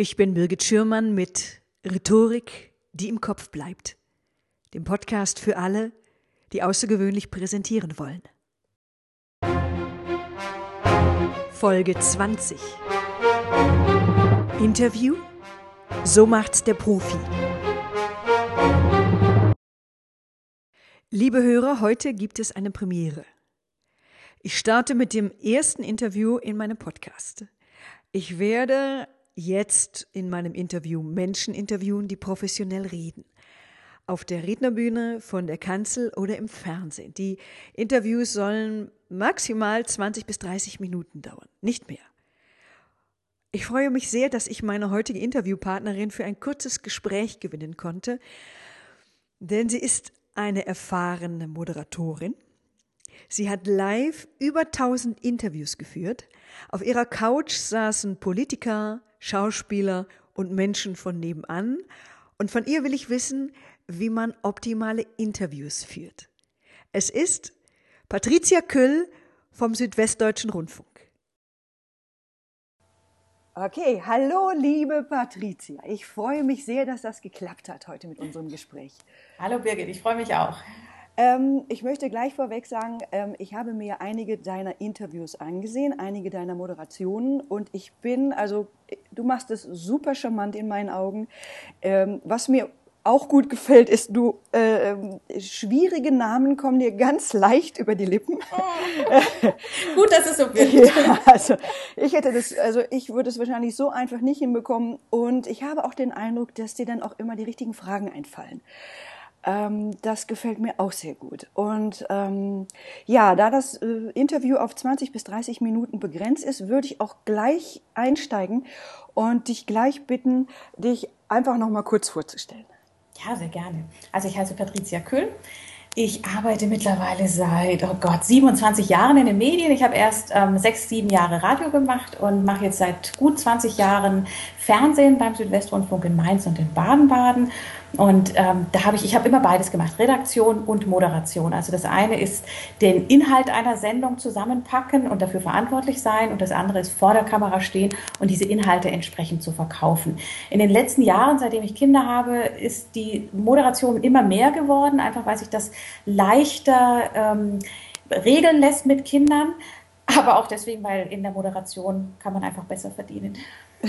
Ich bin Birgit Schürmann mit Rhetorik, die im Kopf bleibt. Dem Podcast für alle, die außergewöhnlich präsentieren wollen. Folge 20. Interview? So macht's der Profi. Liebe Hörer, heute gibt es eine Premiere. Ich starte mit dem ersten Interview in meinem Podcast. Ich werde jetzt in meinem Interview Menschen interviewen, die professionell reden. Auf der Rednerbühne, von der Kanzel oder im Fernsehen. Die Interviews sollen maximal 20 bis 30 Minuten dauern, nicht mehr. Ich freue mich sehr, dass ich meine heutige Interviewpartnerin für ein kurzes Gespräch gewinnen konnte, denn sie ist eine erfahrene Moderatorin. Sie hat live über 1000 Interviews geführt. Auf ihrer Couch saßen Politiker, Schauspieler und Menschen von nebenan. Und von ihr will ich wissen, wie man optimale Interviews führt. Es ist Patricia Küll vom Südwestdeutschen Rundfunk. Okay, hallo liebe Patricia. Ich freue mich sehr, dass das geklappt hat heute mit unserem Gespräch. Hallo Birgit, ich freue mich auch. Ähm, ich möchte gleich vorweg sagen, ähm, ich habe mir einige deiner Interviews angesehen, einige deiner Moderationen und ich bin, also du machst es super charmant in meinen Augen. Ähm, was mir auch gut gefällt, ist, du äh, schwierige Namen kommen dir ganz leicht über die Lippen. Oh. gut, dass es so wird. Ja, also ich hätte das, also ich würde es wahrscheinlich so einfach nicht hinbekommen. Und ich habe auch den Eindruck, dass dir dann auch immer die richtigen Fragen einfallen. Ähm, das gefällt mir auch sehr gut. Und ähm, ja, da das äh, Interview auf 20 bis 30 Minuten begrenzt ist, würde ich auch gleich einsteigen und dich gleich bitten, dich einfach noch mal kurz vorzustellen. Ja, sehr gerne. Also ich heiße Patricia Kühl. Ich arbeite mittlerweile seit, oh Gott, 27 Jahren in den Medien. Ich habe erst ähm, sechs, sieben Jahre Radio gemacht und mache jetzt seit gut 20 Jahren Fernsehen beim Südwestrundfunk in Mainz und in Baden-Baden. Und ähm, da habe ich, ich habe immer beides gemacht, Redaktion und Moderation. Also das eine ist den Inhalt einer Sendung zusammenpacken und dafür verantwortlich sein und das andere ist vor der Kamera stehen und diese Inhalte entsprechend zu verkaufen. In den letzten Jahren, seitdem ich Kinder habe, ist die Moderation immer mehr geworden, einfach weil sich das leichter ähm, regeln lässt mit Kindern, aber auch deswegen, weil in der Moderation kann man einfach besser verdienen.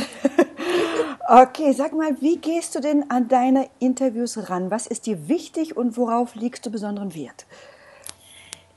Okay, sag mal, wie gehst du denn an deine Interviews ran? Was ist dir wichtig und worauf legst du besonderen Wert?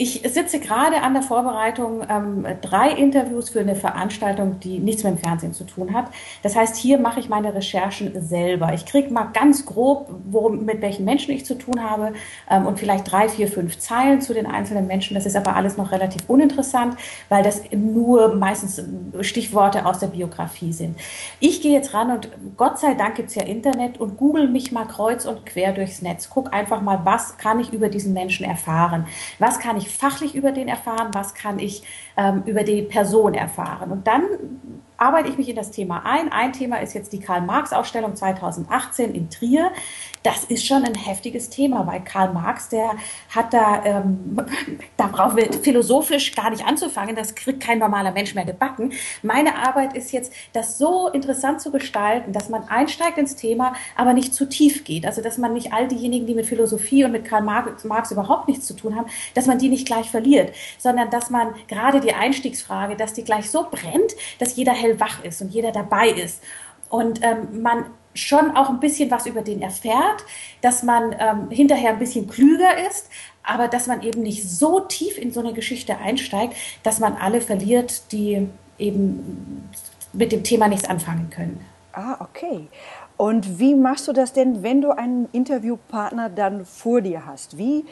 Ich sitze gerade an der Vorbereitung ähm, drei Interviews für eine Veranstaltung, die nichts mit dem Fernsehen zu tun hat. Das heißt, hier mache ich meine Recherchen selber. Ich kriege mal ganz grob, worum, mit welchen Menschen ich zu tun habe ähm, und vielleicht drei, vier, fünf Zeilen zu den einzelnen Menschen. Das ist aber alles noch relativ uninteressant, weil das nur meistens Stichworte aus der Biografie sind. Ich gehe jetzt ran und Gott sei Dank gibt es ja Internet und google mich mal kreuz und quer durchs Netz. Guck einfach mal, was kann ich über diesen Menschen erfahren? Was kann ich fachlich über den erfahren, was kann ich ähm, über die Person erfahren. Und dann arbeite ich mich in das Thema ein. Ein Thema ist jetzt die Karl-Marx-Ausstellung 2018 in Trier das ist schon ein heftiges Thema, weil Karl Marx, der hat da, ähm, da brauchen wir philosophisch gar nicht anzufangen, das kriegt kein normaler Mensch mehr gebacken. Meine Arbeit ist jetzt, das so interessant zu gestalten, dass man einsteigt ins Thema, aber nicht zu tief geht. Also, dass man nicht all diejenigen, die mit Philosophie und mit Karl Marx, Marx überhaupt nichts zu tun haben, dass man die nicht gleich verliert, sondern dass man gerade die Einstiegsfrage, dass die gleich so brennt, dass jeder hellwach ist und jeder dabei ist. Und ähm, man schon auch ein bisschen was über den erfährt, dass man ähm, hinterher ein bisschen klüger ist, aber dass man eben nicht so tief in so eine Geschichte einsteigt, dass man alle verliert, die eben mit dem Thema nichts anfangen können. Ah, okay. Und wie machst du das denn, wenn du einen Interviewpartner dann vor dir hast? Wie,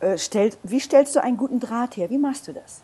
äh, stellt, wie stellst du einen guten Draht her? Wie machst du das?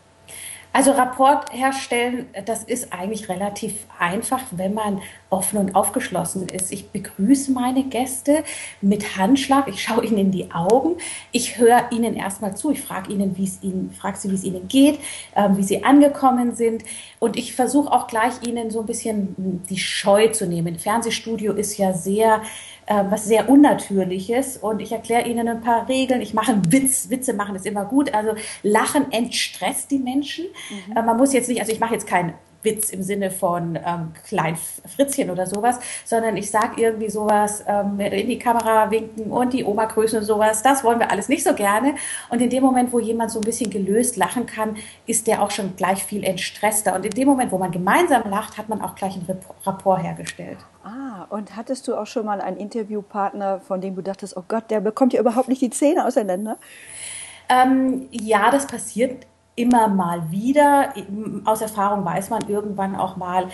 Also Rapport herstellen, das ist eigentlich relativ einfach, wenn man offen und aufgeschlossen ist. Ich begrüße meine Gäste mit Handschlag, ich schaue ihnen in die Augen, ich höre ihnen erstmal zu, ich frage ihnen, wie es ihnen, frage sie, wie es ihnen geht, äh, wie sie angekommen sind und ich versuche auch gleich ihnen so ein bisschen die Scheu zu nehmen. Fernsehstudio ist ja sehr äh, was sehr Unnatürliches und ich erkläre ihnen ein paar Regeln. Ich mache einen Witz. Witze machen ist immer gut. Also Lachen entstresst die Menschen. Mhm. Äh, man muss jetzt nicht, also ich mache jetzt kein Witz im Sinne von ähm, Klein Fritzchen oder sowas, sondern ich sage irgendwie sowas, ähm, in die Kamera winken und die Oma grüßen und sowas. Das wollen wir alles nicht so gerne. Und in dem Moment, wo jemand so ein bisschen gelöst lachen kann, ist der auch schon gleich viel entstresster. Und in dem Moment, wo man gemeinsam lacht, hat man auch gleich einen Rapport hergestellt. Ah, und hattest du auch schon mal einen Interviewpartner, von dem du dachtest, oh Gott, der bekommt ja überhaupt nicht die Zähne auseinander? Ähm, ja, das passiert immer mal wieder. Aus Erfahrung weiß man irgendwann auch mal,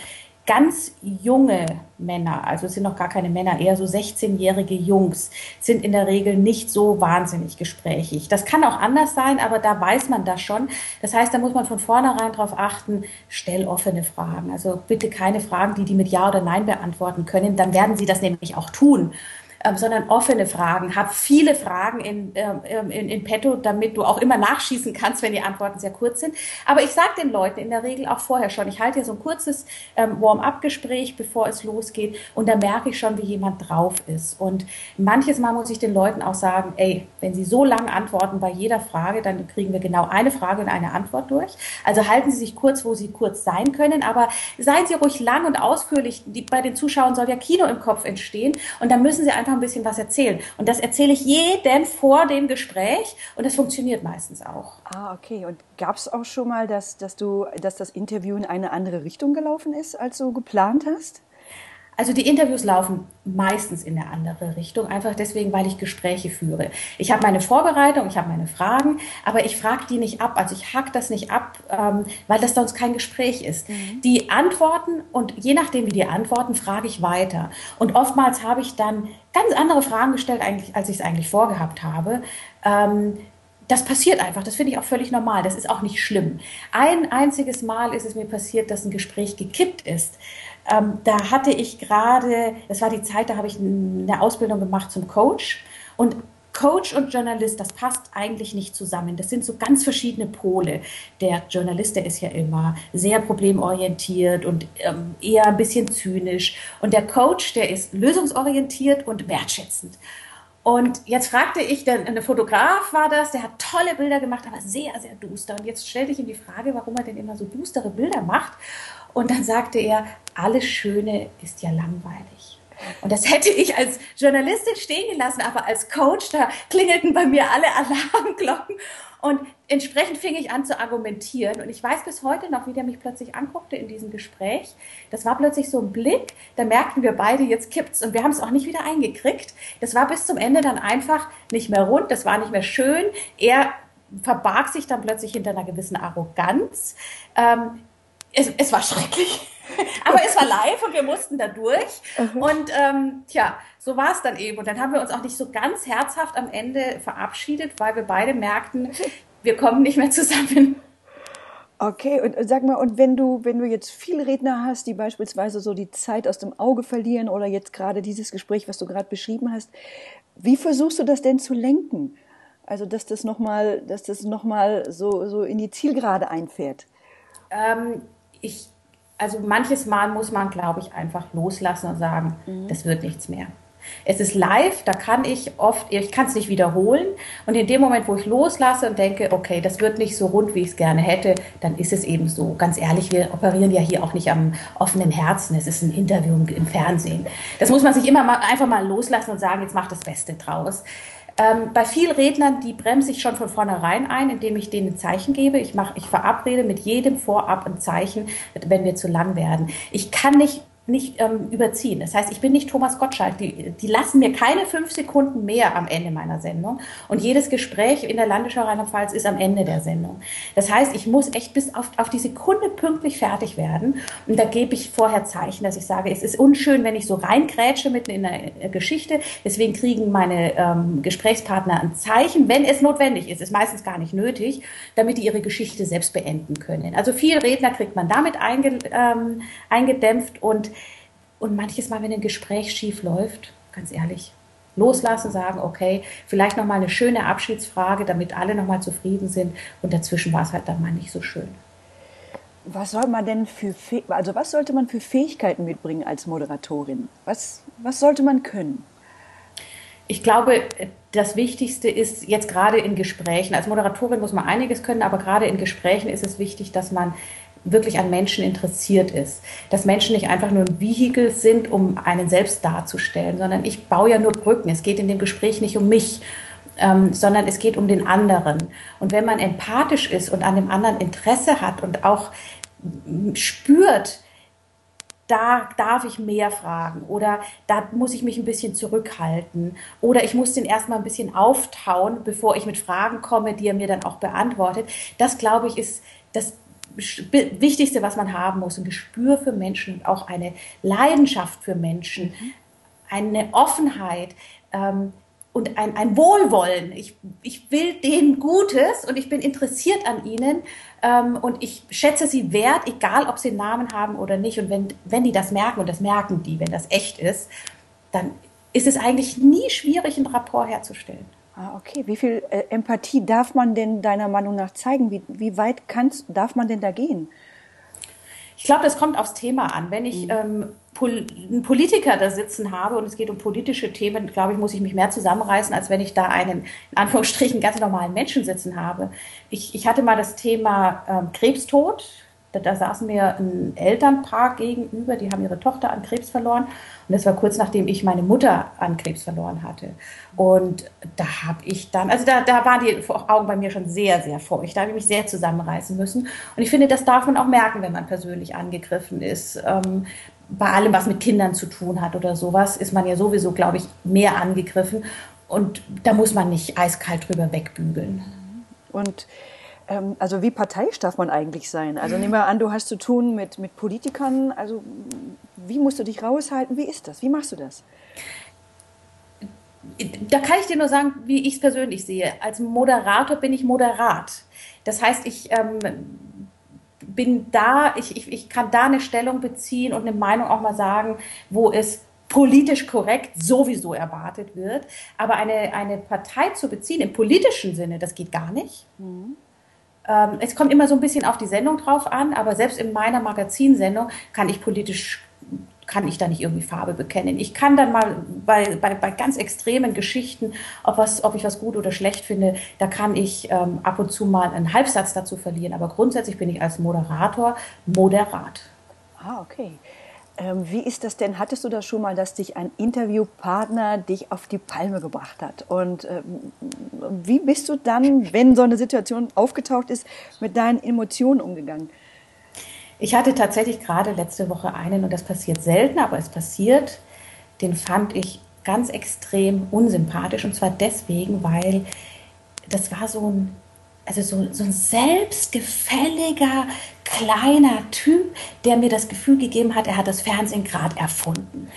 ganz junge Männer, also es sind noch gar keine Männer, eher so 16-jährige Jungs, sind in der Regel nicht so wahnsinnig gesprächig. Das kann auch anders sein, aber da weiß man das schon. Das heißt, da muss man von vornherein darauf achten, stell offene Fragen. Also bitte keine Fragen, die die mit Ja oder Nein beantworten können. Dann werden sie das nämlich auch tun ähm, sondern offene Fragen. Hab viele Fragen in, ähm, ähm, in, in petto, damit du auch immer nachschießen kannst, wenn die Antworten sehr kurz sind. Aber ich sage den Leuten in der Regel auch vorher schon, ich halte ja so ein kurzes ähm, Warm-up-Gespräch, bevor es losgeht und da merke ich schon, wie jemand drauf ist. Und manches Mal muss ich den Leuten auch sagen, ey, wenn sie so lang antworten bei jeder Frage, dann kriegen wir genau eine Frage und eine Antwort durch. Also halten Sie sich kurz, wo Sie kurz sein können, aber seien Sie ruhig lang und ausführlich. Die, bei den Zuschauern soll ja Kino im Kopf entstehen und dann müssen Sie einfach ein bisschen was erzählen. Und das erzähle ich jedem vor dem Gespräch und das funktioniert meistens auch. Ah, okay. Und gab es auch schon mal, dass, dass, du, dass das Interview in eine andere Richtung gelaufen ist, als du geplant hast? Also die Interviews laufen meistens in eine andere Richtung, einfach deswegen, weil ich Gespräche führe. Ich habe meine Vorbereitung, ich habe meine Fragen, aber ich frage die nicht ab. Also ich hack das nicht ab, ähm, weil das sonst kein Gespräch ist. Mhm. Die Antworten und je nachdem, wie die antworten, frage ich weiter. Und oftmals habe ich dann ganz andere Fragen gestellt, eigentlich, als ich es eigentlich vorgehabt habe. Ähm, das passiert einfach. Das finde ich auch völlig normal. Das ist auch nicht schlimm. Ein einziges Mal ist es mir passiert, dass ein Gespräch gekippt ist. Ähm, da hatte ich gerade, das war die Zeit, da habe ich eine Ausbildung gemacht zum Coach. Und Coach und Journalist, das passt eigentlich nicht zusammen. Das sind so ganz verschiedene Pole. Der Journalist, der ist ja immer sehr problemorientiert und ähm, eher ein bisschen zynisch. Und der Coach, der ist lösungsorientiert und wertschätzend. Und jetzt fragte ich, der, ein Fotograf war das, der hat tolle Bilder gemacht, aber sehr, sehr duster. Und jetzt stellte ich ihm die Frage, warum er denn immer so düstere Bilder macht. Und dann sagte er, alles Schöne ist ja langweilig. Und das hätte ich als Journalistin stehen gelassen, aber als Coach, da klingelten bei mir alle Alarmglocken. Und entsprechend fing ich an zu argumentieren. Und ich weiß bis heute noch, wie der mich plötzlich anguckte in diesem Gespräch. Das war plötzlich so ein Blick, da merkten wir beide, jetzt kippt's. Und wir haben es auch nicht wieder eingekriegt. Das war bis zum Ende dann einfach nicht mehr rund, das war nicht mehr schön. Er verbarg sich dann plötzlich hinter einer gewissen Arroganz. Ähm, es, es war schrecklich. Aber es war live und wir mussten da durch. Mhm. Und ähm, tja, so war es dann eben. Und dann haben wir uns auch nicht so ganz herzhaft am Ende verabschiedet, weil wir beide merkten, wir kommen nicht mehr zusammen. Okay, und sag mal, und wenn du, wenn du jetzt viele Redner hast, die beispielsweise so die Zeit aus dem Auge verlieren oder jetzt gerade dieses Gespräch, was du gerade beschrieben hast, wie versuchst du das denn zu lenken? Also, dass das nochmal, dass das nochmal so, so in die Zielgerade einfährt? Ähm, ich, also manches Mal muss man, glaube ich, einfach loslassen und sagen, mhm. das wird nichts mehr. Es ist live, da kann ich oft, ich kann es nicht wiederholen. Und in dem Moment, wo ich loslasse und denke, okay, das wird nicht so rund, wie ich es gerne hätte, dann ist es eben so. Ganz ehrlich, wir operieren ja hier auch nicht am offenen Herzen. Es ist ein Interview im Fernsehen. Das muss man sich immer mal, einfach mal loslassen und sagen, jetzt mach das Beste draus. Ähm, bei vielen Rednern, die bremse ich schon von vornherein ein, indem ich denen ein Zeichen gebe. Ich, mach, ich verabrede mit jedem vorab ein Zeichen, wenn wir zu lang werden. Ich kann nicht nicht ähm, überziehen. Das heißt, ich bin nicht Thomas Gottschalk. Die, die lassen mir keine fünf Sekunden mehr am Ende meiner Sendung. Und jedes Gespräch in der Landesschau Rheinland-Pfalz ist am Ende der Sendung. Das heißt, ich muss echt bis auf, auf die Sekunde pünktlich fertig werden. Und da gebe ich vorher Zeichen, dass ich sage, es ist unschön, wenn ich so reingrätsche mitten in der äh, Geschichte. Deswegen kriegen meine ähm, Gesprächspartner ein Zeichen, wenn es notwendig ist. Ist meistens gar nicht nötig, damit die ihre Geschichte selbst beenden können. Also viel Redner kriegt man damit einge, ähm, eingedämpft und und manches Mal, wenn ein Gespräch schief läuft, ganz ehrlich, loslassen, sagen, okay, vielleicht nochmal eine schöne Abschiedsfrage, damit alle nochmal zufrieden sind. Und dazwischen war es halt dann mal nicht so schön. Was soll man denn für, also was sollte man für Fähigkeiten mitbringen als Moderatorin? Was, was sollte man können? Ich glaube, das Wichtigste ist jetzt gerade in Gesprächen, als Moderatorin muss man einiges können, aber gerade in Gesprächen ist es wichtig, dass man wirklich an Menschen interessiert ist. Dass Menschen nicht einfach nur ein Vehikel sind, um einen selbst darzustellen, sondern ich baue ja nur Brücken. Es geht in dem Gespräch nicht um mich, ähm, sondern es geht um den anderen. Und wenn man empathisch ist und an dem anderen Interesse hat und auch spürt, da darf ich mehr fragen oder da muss ich mich ein bisschen zurückhalten oder ich muss den erstmal ein bisschen auftauen, bevor ich mit Fragen komme, die er mir dann auch beantwortet. Das, glaube ich, ist das Wichtigste, was man haben muss, ein Gespür für Menschen und auch eine Leidenschaft für Menschen, mhm. eine Offenheit ähm, und ein, ein Wohlwollen. Ich, ich will denen Gutes und ich bin interessiert an ihnen ähm, und ich schätze sie wert, egal ob sie einen Namen haben oder nicht. Und wenn, wenn die das merken, und das merken die, wenn das echt ist, dann ist es eigentlich nie schwierig, einen Rapport herzustellen. Ah, okay. Wie viel äh, Empathie darf man denn deiner Meinung nach zeigen? Wie, wie weit kannst, darf man denn da gehen? Ich glaube, das kommt aufs Thema an. Wenn ich mhm. ähm, Pol einen Politiker da sitzen habe und es geht um politische Themen, glaube ich, muss ich mich mehr zusammenreißen, als wenn ich da einen, in Anführungsstrichen, ganz normalen Menschen sitzen habe. Ich, ich hatte mal das Thema ähm, Krebstod da, saßen mir ein Elternpaar gegenüber, die haben ihre Tochter an Krebs verloren. Und das war kurz nachdem ich meine Mutter an Krebs verloren hatte. Und da habe ich dann, also da, da waren die Augen bei mir schon sehr, sehr feucht. Da habe ich mich sehr zusammenreißen müssen. Und ich finde, das darf man auch merken, wenn man persönlich angegriffen ist. Ähm, bei allem, was mit Kindern zu tun hat oder sowas, ist man ja sowieso, glaube ich, mehr angegriffen. Und da muss man nicht eiskalt drüber wegbügeln. Und also wie parteiisch darf man eigentlich sein? Also nehmen wir an, du hast zu tun mit, mit Politikern. Also wie musst du dich raushalten? Wie ist das? Wie machst du das? Da kann ich dir nur sagen, wie ich es persönlich sehe. Als Moderator bin ich moderat. Das heißt, ich ähm, bin da, ich, ich, ich kann da eine Stellung beziehen und eine Meinung auch mal sagen, wo es politisch korrekt sowieso erwartet wird. Aber eine, eine Partei zu beziehen im politischen Sinne, das geht gar nicht. Mhm. Ähm, es kommt immer so ein bisschen auf die Sendung drauf an, aber selbst in meiner Magazinsendung kann ich politisch kann ich da nicht irgendwie Farbe bekennen. Ich kann dann mal bei, bei, bei ganz extremen Geschichten, ob, was, ob ich was gut oder schlecht finde, da kann ich ähm, ab und zu mal einen Halbsatz dazu verlieren. Aber grundsätzlich bin ich als Moderator moderat. Ah, okay. Ähm, wie ist das denn? Hattest du das schon mal, dass dich ein Interviewpartner dich auf die Palme gebracht hat? Und ähm, wie bist du dann, wenn so eine Situation aufgetaucht ist, mit deinen Emotionen umgegangen? Ich hatte tatsächlich gerade letzte Woche einen, und das passiert selten, aber es passiert, den fand ich ganz extrem unsympathisch. Und zwar deswegen, weil das war so ein also so, so ein selbstgefälliger kleiner Typ, der mir das Gefühl gegeben hat, er hat das Fernsehen gerade erfunden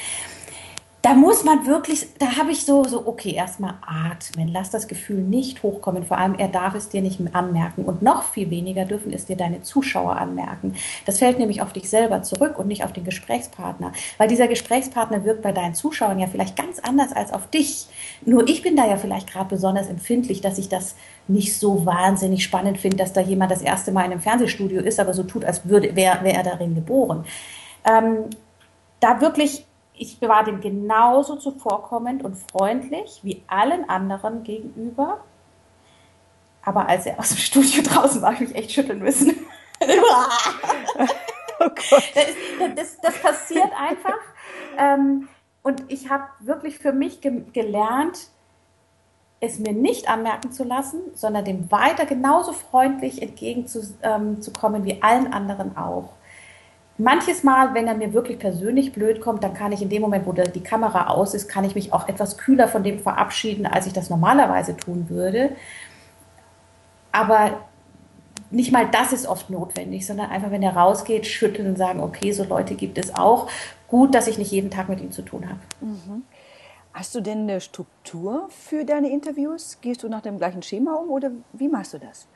da muss man wirklich, da habe ich so, so, okay, erstmal atmen, lass das Gefühl nicht hochkommen. Vor allem, er darf es dir nicht anmerken. Und noch viel weniger dürfen es dir deine Zuschauer anmerken. Das fällt nämlich auf dich selber zurück und nicht auf den Gesprächspartner. Weil dieser Gesprächspartner wirkt bei deinen Zuschauern ja vielleicht ganz anders als auf dich. Nur ich bin da ja vielleicht gerade besonders empfindlich, dass ich das nicht so wahnsinnig spannend finde, dass da jemand das erste Mal in einem Fernsehstudio ist, aber so tut, als wäre wär er darin geboren. Ähm, da wirklich ich war dem genauso zuvorkommend und freundlich wie allen anderen gegenüber. Aber als er aus dem Studio draußen war, habe ich mich echt schütteln müssen. oh das, das, das, passiert einfach. Ähm, und ich habe wirklich für mich ge gelernt, es mir nicht anmerken zu lassen, sondern dem weiter genauso freundlich entgegenzukommen ähm, wie allen anderen auch. Manches Mal, wenn er mir wirklich persönlich blöd kommt, dann kann ich in dem Moment, wo die Kamera aus ist, kann ich mich auch etwas kühler von dem verabschieden, als ich das normalerweise tun würde. Aber nicht mal das ist oft notwendig, sondern einfach, wenn er rausgeht, schütteln und sagen, okay, so Leute gibt es auch. Gut, dass ich nicht jeden Tag mit ihm zu tun habe. Mhm. Hast du denn eine Struktur für deine Interviews? Gehst du nach dem gleichen Schema um oder wie machst du das?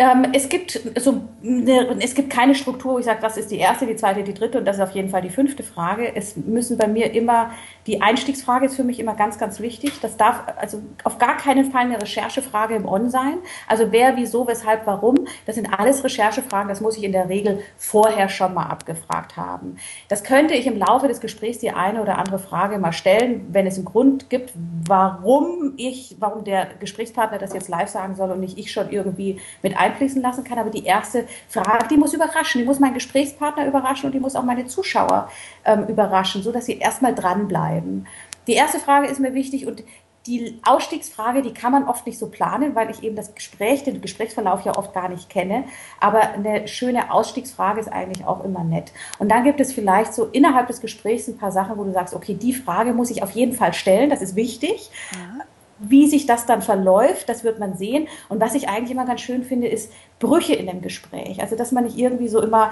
Ähm, es, gibt so eine, es gibt keine Struktur, wo ich sage, das ist die erste, die zweite, die dritte und das ist auf jeden Fall die fünfte Frage. Es müssen bei mir immer, die Einstiegsfrage ist für mich immer ganz, ganz wichtig. Das darf also auf gar keinen Fall eine Recherchefrage im On sein. Also wer, wieso, weshalb, warum, das sind alles Recherchefragen, das muss ich in der Regel vorher schon mal abgefragt haben. Das könnte ich im Laufe des Gesprächs die eine oder andere Frage mal stellen, wenn es einen Grund gibt, warum ich, warum der Gesprächspartner das jetzt live sagen soll und nicht ich schon irgendwie mit einem einfließen lassen kann. Aber die erste Frage, die muss überraschen. Die muss meinen Gesprächspartner überraschen und die muss auch meine Zuschauer ähm, überraschen, so dass sie erstmal dranbleiben. Die erste Frage ist mir wichtig und die Ausstiegsfrage, die kann man oft nicht so planen, weil ich eben das Gespräch, den Gesprächsverlauf ja oft gar nicht kenne. Aber eine schöne Ausstiegsfrage ist eigentlich auch immer nett. Und dann gibt es vielleicht so innerhalb des Gesprächs ein paar Sachen, wo du sagst, okay, die Frage muss ich auf jeden Fall stellen, das ist wichtig. Ja. Wie sich das dann verläuft, das wird man sehen. Und was ich eigentlich immer ganz schön finde, ist Brüche in dem Gespräch. Also, dass man nicht irgendwie so immer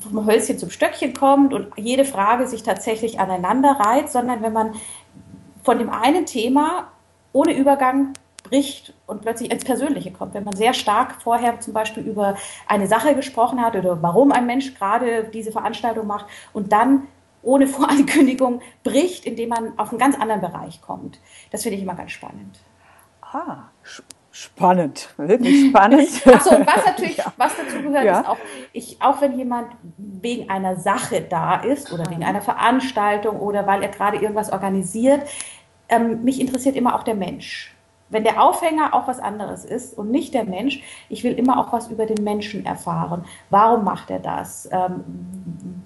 vom Hölzchen zum Stöckchen kommt und jede Frage sich tatsächlich aneinander reiht, sondern wenn man von dem einen Thema ohne Übergang bricht und plötzlich ins Persönliche kommt. Wenn man sehr stark vorher zum Beispiel über eine Sache gesprochen hat oder warum ein Mensch gerade diese Veranstaltung macht und dann ohne Vorankündigung bricht, indem man auf einen ganz anderen Bereich kommt. Das finde ich immer ganz spannend. Ah, spannend, wirklich spannend. Achso, und was natürlich, ja. was dazu gehört, ja. ist auch, ich, auch wenn jemand wegen einer Sache da ist oder wegen einer Veranstaltung oder weil er gerade irgendwas organisiert, ähm, mich interessiert immer auch der Mensch. Wenn der Aufhänger auch was anderes ist und nicht der Mensch, ich will immer auch was über den Menschen erfahren. Warum macht er das? Ähm,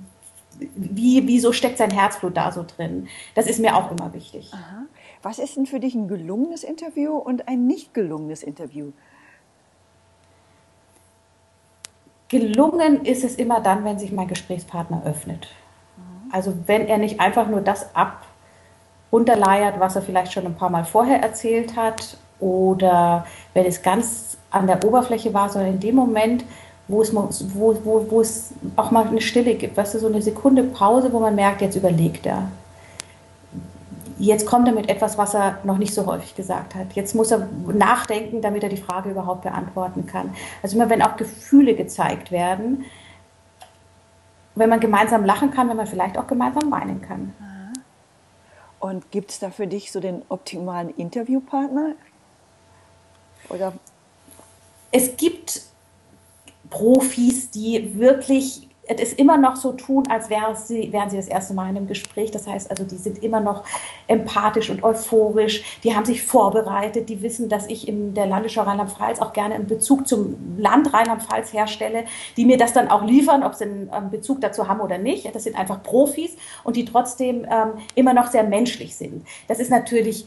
wie, wieso steckt sein Herzblut da so drin? Das ist mir auch immer wichtig. Aha. Was ist denn für dich ein gelungenes Interview und ein nicht gelungenes Interview? Gelungen ist es immer dann, wenn sich mein Gesprächspartner öffnet. Also wenn er nicht einfach nur das ab runterleiert, was er vielleicht schon ein paar Mal vorher erzählt hat oder wenn es ganz an der Oberfläche war, sondern in dem Moment, wo es, wo, wo, wo es auch mal eine Stille gibt, weißt du, so eine Sekunde Pause, wo man merkt, jetzt überlegt er. Jetzt kommt er mit etwas, was er noch nicht so häufig gesagt hat. Jetzt muss er nachdenken, damit er die Frage überhaupt beantworten kann. Also immer wenn auch Gefühle gezeigt werden, wenn man gemeinsam lachen kann, wenn man vielleicht auch gemeinsam weinen kann. Und gibt es da für dich so den optimalen Interviewpartner? Oder? Es gibt Profis, die wirklich es immer noch so tun, als wären sie, wären sie das erste Mal in einem Gespräch. Das heißt also, die sind immer noch empathisch und euphorisch. Die haben sich vorbereitet. Die wissen, dass ich in der Landesschau Rheinland-Pfalz auch gerne einen Bezug zum Land Rheinland-Pfalz herstelle, die mir das dann auch liefern, ob sie einen Bezug dazu haben oder nicht. Das sind einfach Profis und die trotzdem ähm, immer noch sehr menschlich sind. Das ist natürlich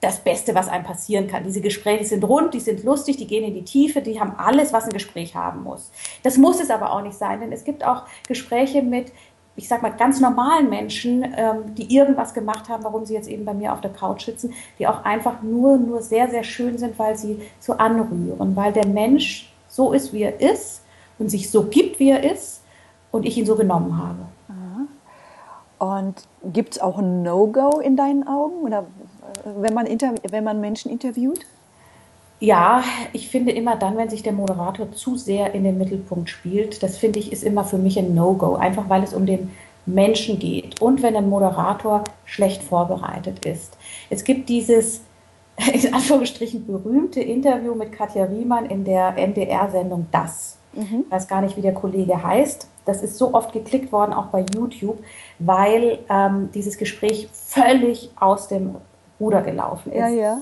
das Beste, was einem passieren kann. Diese Gespräche sind rund, die sind lustig, die gehen in die Tiefe, die haben alles, was ein Gespräch haben muss. Das muss es aber auch nicht sein, denn es gibt auch Gespräche mit, ich sag mal, ganz normalen Menschen, ähm, die irgendwas gemacht haben, warum sie jetzt eben bei mir auf der Couch sitzen, die auch einfach nur, nur sehr, sehr schön sind, weil sie so anrühren, weil der Mensch so ist, wie er ist und sich so gibt, wie er ist und ich ihn so genommen habe. Und gibt es auch ein No-Go in deinen Augen? Oder wenn man, wenn man Menschen interviewt? Ja, ich finde immer dann, wenn sich der Moderator zu sehr in den Mittelpunkt spielt, das finde ich ist immer für mich ein No-Go, einfach weil es um den Menschen geht und wenn ein Moderator schlecht vorbereitet ist. Es gibt dieses in Anführungsstrichen berühmte Interview mit Katja Riemann in der MDR-Sendung Das. Mhm. Ich weiß gar nicht, wie der Kollege heißt. Das ist so oft geklickt worden, auch bei YouTube, weil ähm, dieses Gespräch völlig aus dem Ruder gelaufen ist. Ja, ja.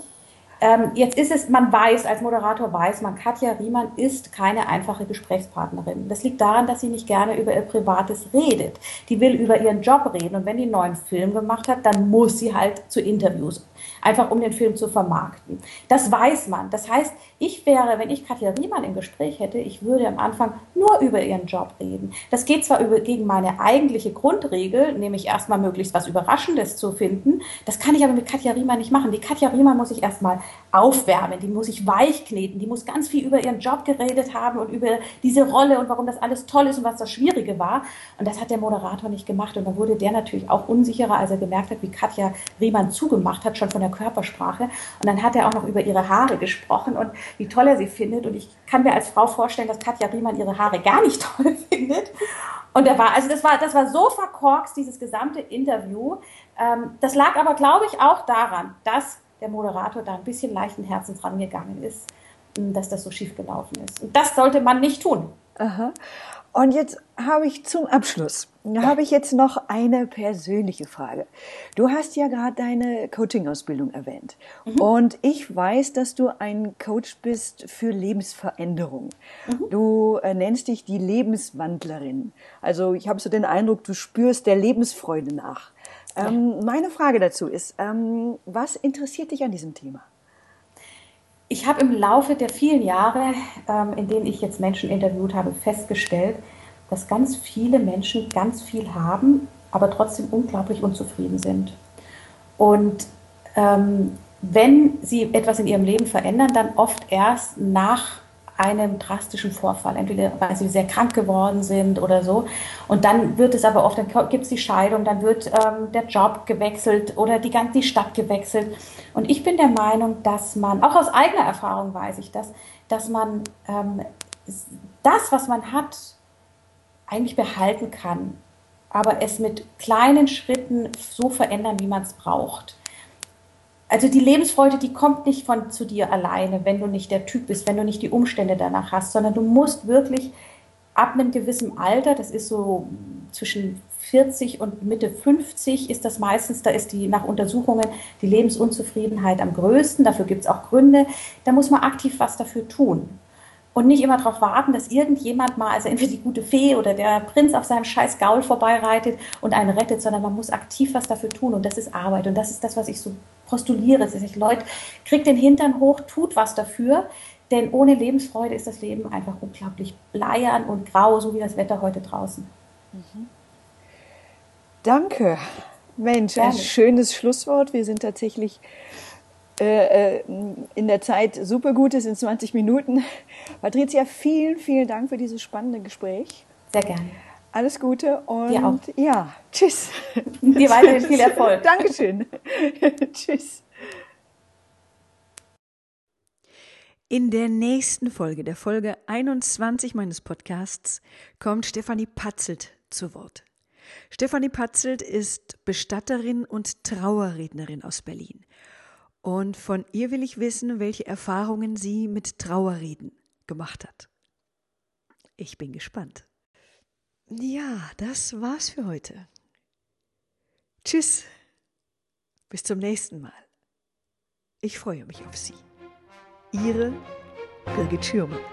Ähm, jetzt ist es, man weiß, als Moderator weiß man, Katja Riemann ist keine einfache Gesprächspartnerin. Das liegt daran, dass sie nicht gerne über ihr Privates redet. Die will über ihren Job reden und wenn die einen neuen Film gemacht hat, dann muss sie halt zu Interviews einfach um den Film zu vermarkten. Das weiß man. Das heißt, ich wäre, wenn ich Katja Riemann im Gespräch hätte, ich würde am Anfang nur über ihren Job reden. Das geht zwar über, gegen meine eigentliche Grundregel, nämlich erstmal möglichst was Überraschendes zu finden. Das kann ich aber mit Katja Riemann nicht machen. Die Katja Riemann muss ich erstmal aufwärmen, die muss ich weichkneten, die muss ganz viel über ihren Job geredet haben und über diese Rolle und warum das alles toll ist und was das Schwierige war. Und das hat der Moderator nicht gemacht. Und dann wurde der natürlich auch unsicherer, als er gemerkt hat, wie Katja Riemann zugemacht hat, schon von der Körpersprache. Und dann hat er auch noch über ihre Haare gesprochen und wie toll er sie findet. Und ich kann mir als Frau vorstellen, dass Katja Riemann ihre Haare gar nicht toll findet. Und er war, also das war, das war so verkorkst, dieses gesamte Interview. Ähm, das lag aber, glaube ich, auch daran, dass der Moderator da ein bisschen leichten Herzens rangegangen ist, dass das so schief gelaufen ist. Und das sollte man nicht tun. Aha. Und jetzt habe ich zum Abschluss, ja. habe ich jetzt noch eine persönliche Frage. Du hast ja gerade deine Coaching-Ausbildung erwähnt. Mhm. Und ich weiß, dass du ein Coach bist für Lebensveränderung. Mhm. Du äh, nennst dich die Lebenswandlerin. Also ich habe so den Eindruck, du spürst der Lebensfreude nach. Ähm, meine Frage dazu ist, ähm, was interessiert dich an diesem Thema? Ich habe im Laufe der vielen Jahre, ähm, in denen ich jetzt Menschen interviewt habe, festgestellt, dass ganz viele Menschen ganz viel haben, aber trotzdem unglaublich unzufrieden sind. Und ähm, wenn sie etwas in ihrem Leben verändern, dann oft erst nach einem drastischen Vorfall, entweder weil sie sehr krank geworden sind oder so. Und dann wird es aber oft, dann gibt es die Scheidung, dann wird ähm, der Job gewechselt oder die ganze Stadt gewechselt. Und ich bin der Meinung, dass man, auch aus eigener Erfahrung weiß ich das, dass man ähm, das, was man hat, eigentlich behalten kann, aber es mit kleinen Schritten so verändern, wie man es braucht also die Lebensfreude, die kommt nicht von zu dir alleine, wenn du nicht der Typ bist, wenn du nicht die Umstände danach hast, sondern du musst wirklich ab einem gewissen Alter, das ist so zwischen 40 und Mitte 50 ist das meistens, da ist die nach Untersuchungen die Lebensunzufriedenheit am größten, dafür gibt es auch Gründe, da muss man aktiv was dafür tun. Und nicht immer darauf warten, dass irgendjemand mal, also entweder die gute Fee oder der Prinz auf seinem scheiß Gaul vorbeireitet und einen rettet, sondern man muss aktiv was dafür tun und das ist Arbeit und das ist das, was ich so postuliere. Dass ich, Leute, kriegt den Hintern hoch, tut was dafür, denn ohne Lebensfreude ist das Leben einfach unglaublich bleiern und grau, so wie das Wetter heute draußen. Mhm. Danke. Mensch, Gerne. ein schönes Schlusswort. Wir sind tatsächlich in der Zeit super gut, es sind 20 Minuten. Patricia, vielen, vielen Dank für dieses spannende Gespräch. Sehr gerne. Alles Gute und Dir auch. ja, tschüss. Dir weiterhin viel Erfolg. Dankeschön. tschüss. In der nächsten Folge, der Folge 21 meines Podcasts, kommt Stefanie Patzelt zu Wort. Stefanie Patzelt ist Bestatterin und Trauerrednerin aus Berlin. Und von ihr will ich wissen, welche Erfahrungen sie mit Trauerreden gemacht hat. Ich bin gespannt. Ja, das war's für heute. Tschüss. Bis zum nächsten Mal. Ich freue mich auf Sie. Ihre Birgit Schürmann.